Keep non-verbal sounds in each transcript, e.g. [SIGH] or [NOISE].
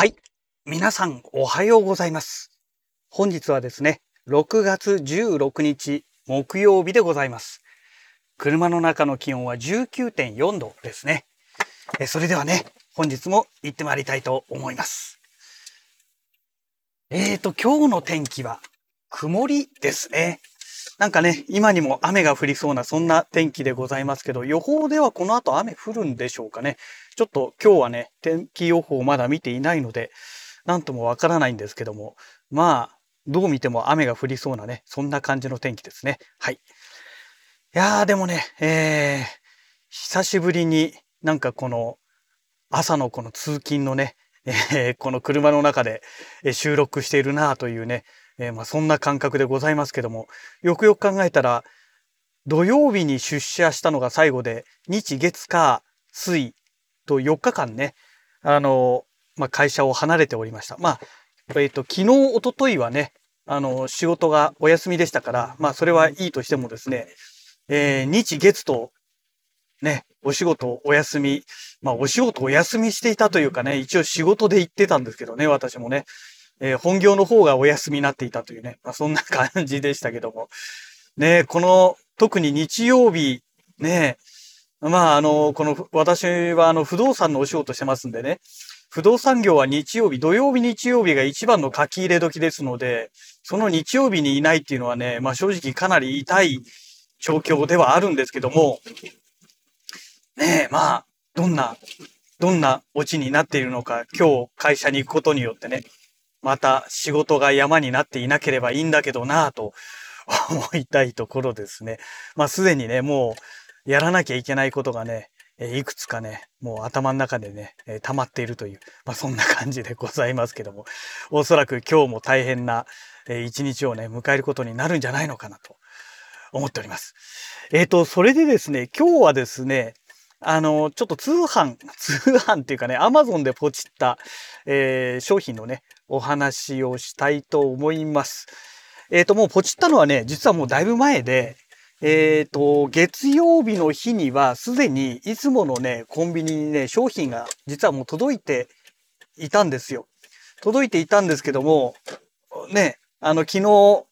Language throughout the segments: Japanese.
はい。皆さん、おはようございます。本日はですね、6月16日木曜日でございます。車の中の気温は19.4度ですね。えそれではね、本日も行ってまいりたいと思います。えーと、今日の天気は曇りですね。なんかね、今にも雨が降りそうなそんな天気でございますけど、予報ではこの後雨降るんでしょうかね。ちょっと今日はね、天気予報まだ見ていないので、なんともわからないんですけども、まあ、どう見ても雨が降りそうなね、そんな感じの天気ですね。はい。いやーでもね、えー、久しぶりになんかこの朝のこの通勤のね、えーこの車の中でえ収録しているなというね、えーまあ、そんな感覚でございますけども、よくよく考えたら、土曜日に出社したのが最後で、日月火水と4日間ね、あの、まあ、会社を離れておりました。まあ、えっ、と、昨日、一昨日はね、あの、仕事がお休みでしたから、まあ、それはいいとしてもですね、えー日月と、ね、お仕事お休み、まあ、お仕事お休みしていたというかね、一応仕事で行ってたんですけどね、私もね、えー本業の方がお休みになっていたというね、まあ、そんな感じでしたけども、ね、この、特に日曜日、ね、まあ、あの、この、私は、あの、不動産のお仕事してますんでね、不動産業は日曜日、土曜日、日曜日が一番の書き入れ時ですので、その日曜日にいないっていうのはね、まあ正直かなり痛い状況ではあるんですけども、ねえ、まあ、どんな、どんなオチになっているのか、今日会社に行くことによってね、また仕事が山になっていなければいいんだけどなぁと [LAUGHS] 思いたいところですね。まあすでにね、もうやらなきゃいけないことがね、いくつかね、もう頭の中でね、溜まっているという、まあそんな感じでございますけども、おそらく今日も大変な、一日をね、迎えることになるんじゃないのかなと思っております。えっ、と、それでですね、今日はですね、あの、ちょっと通販、[LAUGHS] 通販っていうかね、アマゾンでポチった、えー商品のね、お話をしたいと思います。えっ、と、もうポチったのはね、実はもうだいぶ前で、えっ、と、月曜日の日にはすでにいつものね、コンビニにね、商品が実はもう届いていたんですよ。届いていたんですけども、ね、あの、昨日、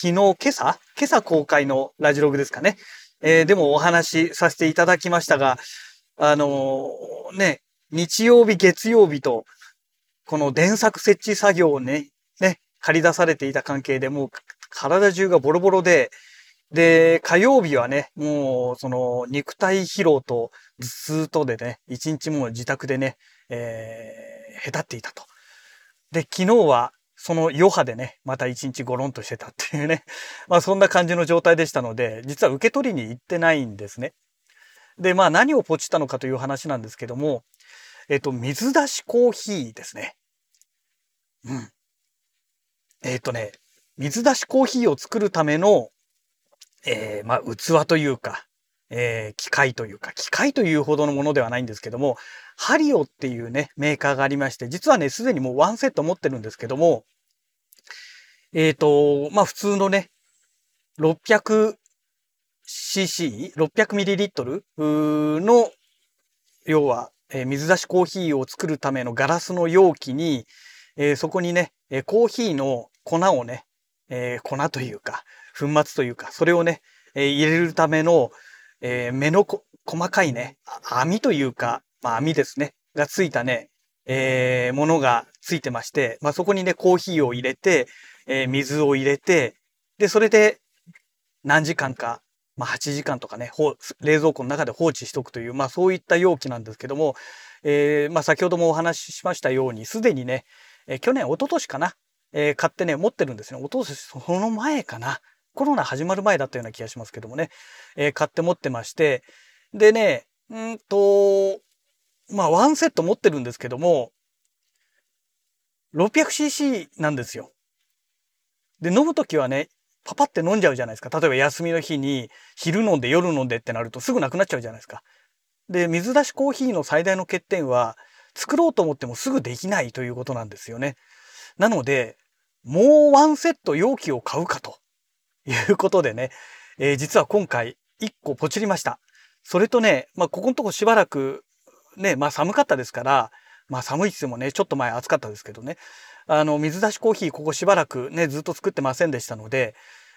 昨日、今朝？今朝公開のラジログですかね。えーでもお話しさせていただきましたが、あのーね、日曜日、月曜日と、この電作設置作業をね、ね、借り出されていた関係でもう体中がボロボロで、で、火曜日はね、もうその肉体疲労と頭痛とでね、一日もう自宅でね、えー、へたっていたと。で、昨日はその余波でね、また一日ゴロンとしてたっていうね、[LAUGHS] まあそんな感じの状態でしたので、実は受け取りに行ってないんですね。で、まあ何をポチったのかという話なんですけども、えっと、水出しコーヒーですね。うん。えっとね、水出しコーヒーを作るための、えーまあ器というか、えー機械というか、機械というほどのものではないんですけども、ハリオっていうね、メーカーがありまして、実はね、すでにもうワンセット持ってるんですけども、えっ、と、まあ普通のね、600cc、600ml の、要は、えー水出しコーヒーを作るためのガラスの容器に、えーそこにね、えコーヒーの粉をね、えー粉というか、粉末というか、それをね、えー入れるための、え目の細かいね、網というか、まあ網ですね、がついたね、えものがついてまして、まあそこにね、コーヒーを入れて、え水を入れて、で、それで何時間か、まあ8時間とかね、冷蔵庫の中で放置しとくという、まあそういった容器なんですけども、えーまあ先ほどもお話ししましたように、すでにね、え去年、一昨年かな、えー買ってね、持ってるんですね。一昨年、その前かな？コロナ始まる前だったような気がしますけどもね、えー買って持ってまして、でね、うんと、まあワンセット持ってるんですけども、600cc なんですよ。で、飲むときはね、パパって飲んじゃうじゃないですか。例えば休みの日に昼飲んで夜飲んでってなるとすぐなくなっちゃうじゃないですか。で、水出しコーヒーの最大の欠点は、作ろうと思ってもすぐできないということなんですよね。なので、もうワンセット容器を買うかということでね、えー実は今回1個ポチりました。それとね、まあ、ここのとこしばらくね、まあ寒かったですから、まあ寒いっつってもね、ちょっと前暑かったですけどね。あの、水出しコーヒーここしばらくね、ずっと作ってませんでしたので、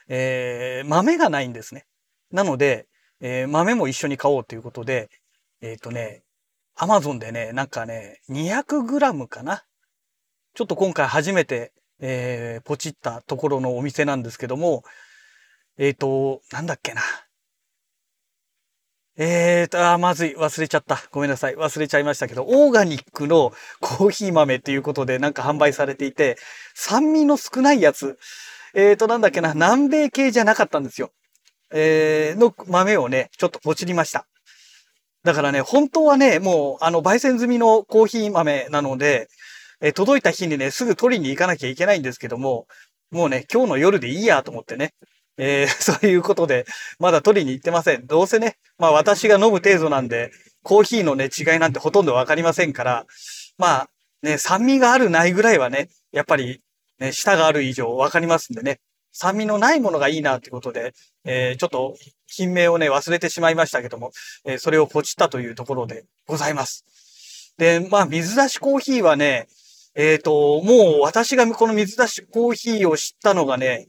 えー、豆がないんですね。なので、えー、豆も一緒に買おうということで、えっ、ー、とね、アマゾンでね、なんかね、200g かな。ちょっと今回初めて、えー、ポチったところのお店なんですけども、えっ、ー、と、なんだっけな。えーと、あ、まずい。忘れちゃった。ごめんなさい。忘れちゃいましたけど、オーガニックのコーヒー豆っていうことでなんか販売されていて、酸味の少ないやつ。えーと、なんだっけな。南米系じゃなかったんですよ。えー、の豆をね、ちょっとポチりました。だからね、本当はね、もう、あの、焙煎済みのコーヒー豆なので、え、届いた日にね、すぐ取りに行かなきゃいけないんですけども、もうね、今日の夜でいいやと思ってね、えー、[LAUGHS] そういうことで、まだ取りに行ってません。どうせね、まあ私が飲む程度なんで、コーヒーのね、違いなんてほとんどわかりませんから、まあ、ね、酸味があるないぐらいはね、やっぱり、ね、舌がある以上わかりますんでね、酸味のないものがいいなってことで、えー、ちょっと、品名をね、忘れてしまいましたけども、えー、それをポチったというところでございます。で、まあ、水出しコーヒーはね、えっ、ー、と、もう私がこの水出しコーヒーを知ったのがね、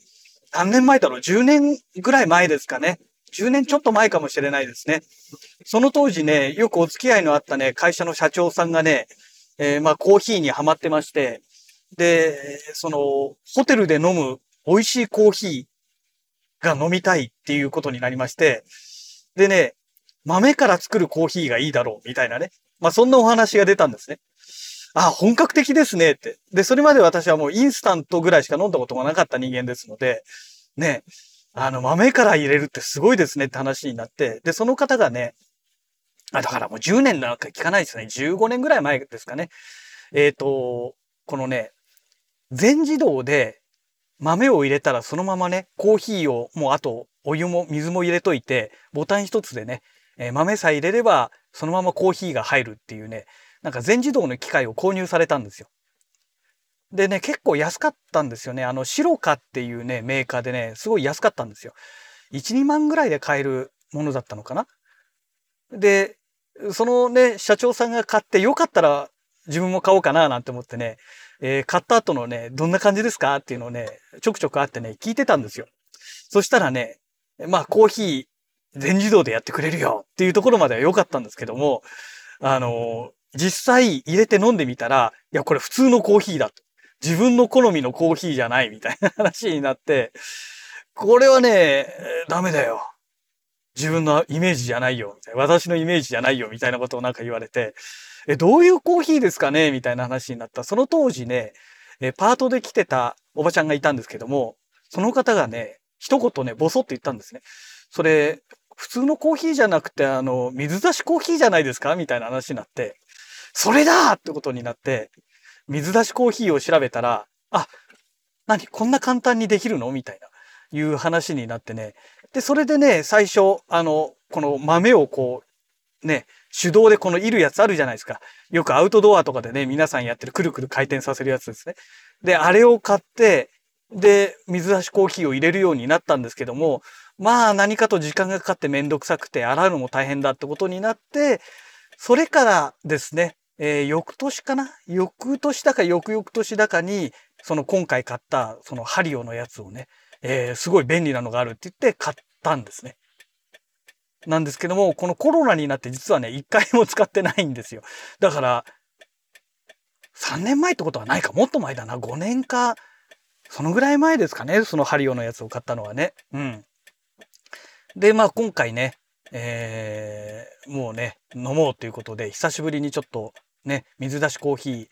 何年前だろう ?10 年ぐらい前ですかね。10年ちょっと前かもしれないですね。その当時ね、よくお付き合いのあったね、会社の社長さんがね、えー、まあコーヒーにハマってまして、で、その、ホテルで飲む美味しいコーヒーが飲みたいっていうことになりまして、でね、豆から作るコーヒーがいいだろうみたいなね。まあそんなお話が出たんですね。あ、本格的ですねって。で、それまで私はもうインスタントぐらいしか飲んだことがなかった人間ですので、ね、あの、豆から入れるってすごいですねって話になって、で、その方がね、あ、だからもう10年なんか聞かないですね。15年ぐらい前ですかね。えっ、ー、と、このね、全自動で豆を入れたらそのままね、コーヒーをもうあとお湯も水も入れといて、ボタン一つでね、えー、豆さえ入れればそのままコーヒーが入るっていうね、なんか全自動の機械を購入されたんですよ。でね、結構安かったんですよね。あの、シロカっていうね、メーカーでね、すごい安かったんですよ。1、2万ぐらいで買えるものだったのかな。で、そのね、社長さんが買ってよかったら自分も買おうかななんて思ってね、えー、買った後のね、どんな感じですか？っていうのをね、ちょくちょくあってね、聞いてたんですよ。そしたらね、まあコーヒー全自動でやってくれるよっていうところまでは良かったんですけども、あの実際入れて飲んでみたら、いや、これ普通のコーヒーだと。自分の好みのコーヒーじゃないみたいな話になって、これはね、ダメだよ。自分のイメージじゃないよ。私のイメージじゃないよ。みたいなことをなんか言われて、え、どういうコーヒーですかね？みたいな話になった。その当時ね、え、パートで来てたおばちゃんがいたんですけども、その方がね、一言ね、ボソって言ったんですね。それ、普通のコーヒーじゃなくて、あの、水出しコーヒーじゃないですか？みたいな話になって、それだってことになって、水出しコーヒーを調べたら、あ、何こんな簡単にできるの？みたいな、いう話になってね。で、それでね、最初、あの、この豆をこう、ね、手動でこのいるやつあるじゃないですか。よくアウトドアとかでね、皆さんやってるくるくる回転させるやつですね。で、あれを買って、で、水出しコーヒーを入れるようになったんですけども、まあ何かと時間がかかってめんどくさくて洗うのも大変だってことになって、それからですね、えー、翌年かな？翌年だか翌々年だかに、その今回買ったそのハリオのやつをね、えー、すごい便利なのがあるって言って買ったんですね。なんですけども、このコロナになって実はね、一回も使ってないんですよ。だから、3年前ってことはないか、もっと前だな、5年か、そのぐらい前ですかね、そのハリオのやつを買ったのはね。うん。で、まあ今回ね、えー、もうね、飲もうということで、久しぶりにちょっとね、水出しコーヒ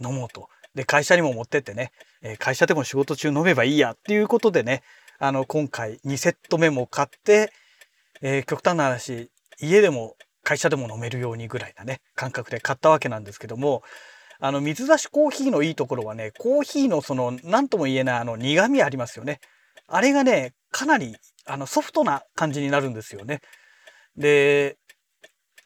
ー飲もうと。で、会社にも持ってってね、え会社でも仕事中飲めばいいやっていうことでね、あの、今回2セット目も買って、えー、極端な話、家でも会社でも飲めるようにぐらいなね、感覚で買ったわけなんですけども、あの、水出しコーヒーのいいところはね、コーヒーのその、何とも言えないあの、苦味ありますよね。あれがね、かなり、あの、ソフトな感じになるんですよね。で、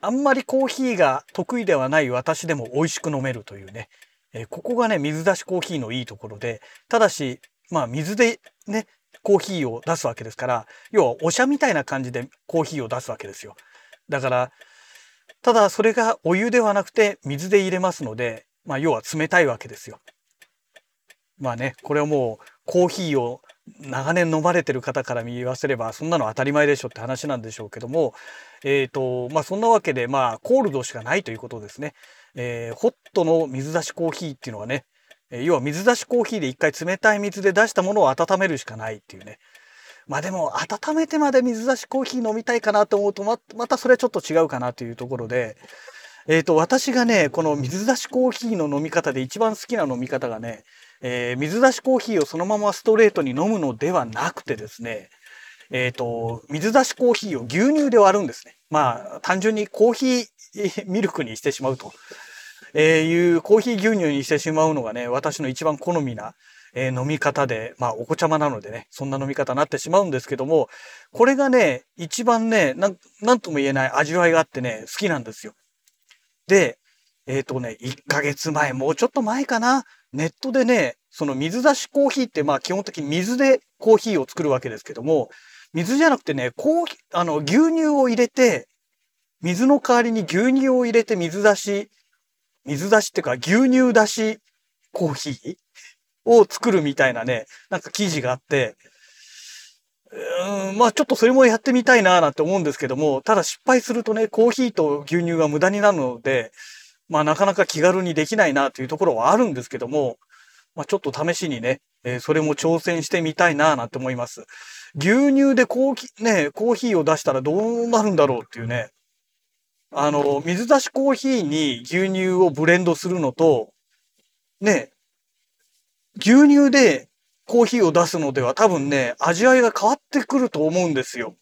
あんまりコーヒーが得意ではない私でも美味しく飲めるというね、えー、ここがね、水出しコーヒーのいいところで、ただし、まあ水でね、コーヒーを出すわけですから、要はお茶みたいな感じでコーヒーを出すわけですよ。だから、ただそれがお湯ではなくて水で入れますので、まあ要は冷たいわけですよ。まあね、これはもうコーヒーを長年飲まれてる方から言わせればそんなの当たり前でしょって話なんでしょうけども、えーとまあ、そんなわけで、まあ、コールドしかないということですね。えー、ホットの水出しコーヒーっていうのはね、え要は水出しコーヒーで一回冷たい水で出したものを温めるしかないっていうね。まあでも温めてまで水出しコーヒー飲みたいかなと思うとままたそれはちょっと違うかなというところで、えっ、ー、と私がねこの水出しコーヒーの飲み方で一番好きな飲み方がね、えー、水出しコーヒーをそのままストレートに飲むのではなくてですねえっ、ー、と水出しコーヒーを牛乳で割るんですね。まあ単純にコーヒーミルクにしてしまうと。え、いうコーヒー牛乳にしてしまうのがね、私の一番好みな、え、飲み方で、まあお子ちゃまなのでね、そんな飲み方になってしまうんですけども、これがね、一番ね、なん、なんとも言えない味わいがあってね、好きなんですよ。で、えっ、ー、とね、1ヶ月前、もうちょっと前かな、ネットでね、その水出しコーヒーってまあ基本的に水でコーヒーを作るわけですけども、水じゃなくてね、コーヒー、あの、牛乳を入れて、水の代わりに牛乳を入れて水出し水出しっていうか牛乳出しコーヒーを作るみたいなね、なんか記事があって、うん、まあちょっとそれもやってみたいなーなんて思うんですけども、ただ失敗するとね、コーヒーと牛乳が無駄になるので、まあなかなか気軽にできないなというところはあるんですけども、まあちょっと試しにね、えー、それも挑戦してみたいなーなんて思います。牛乳でコーヒー、ね、コーヒーを出したらどうなるんだろうっていうね、あの、水出しコーヒーに牛乳をブレンドするのと、ね、牛乳でコーヒーを出すのでは多分ね、味わいが変わってくると思うんですよ。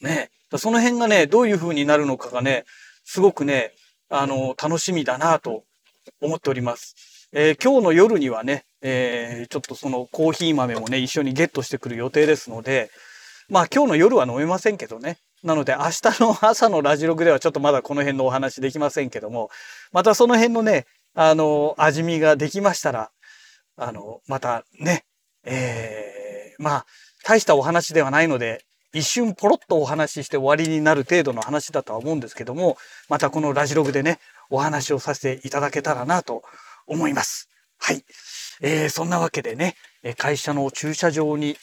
ね。その辺がね、どういう風になるのかがね、すごくね、あの、楽しみだなと思っております。えー、今日の夜にはね、えー、ちょっとそのコーヒー豆もね、一緒にゲットしてくる予定ですので、まあ今日の夜は飲めませんけどね、なので明日の [LAUGHS] 朝のラジログではちょっとまだこの辺のお話できませんけども、またその辺のね、あの、味見ができましたら、あの、またね、えー、まあ、大したお話ではないので、一瞬ポロッとお話しして終わりになる程度の話だとは思うんですけども、またこのラジログでね、お話をさせていただけたらなと思います。はい。えー、そんなわけでね、会社の駐車場に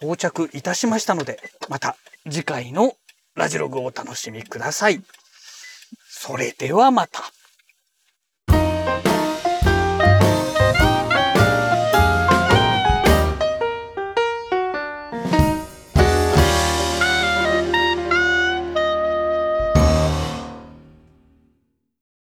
到着いたしましたので、また次回のラジログをお楽しみください。それではまた。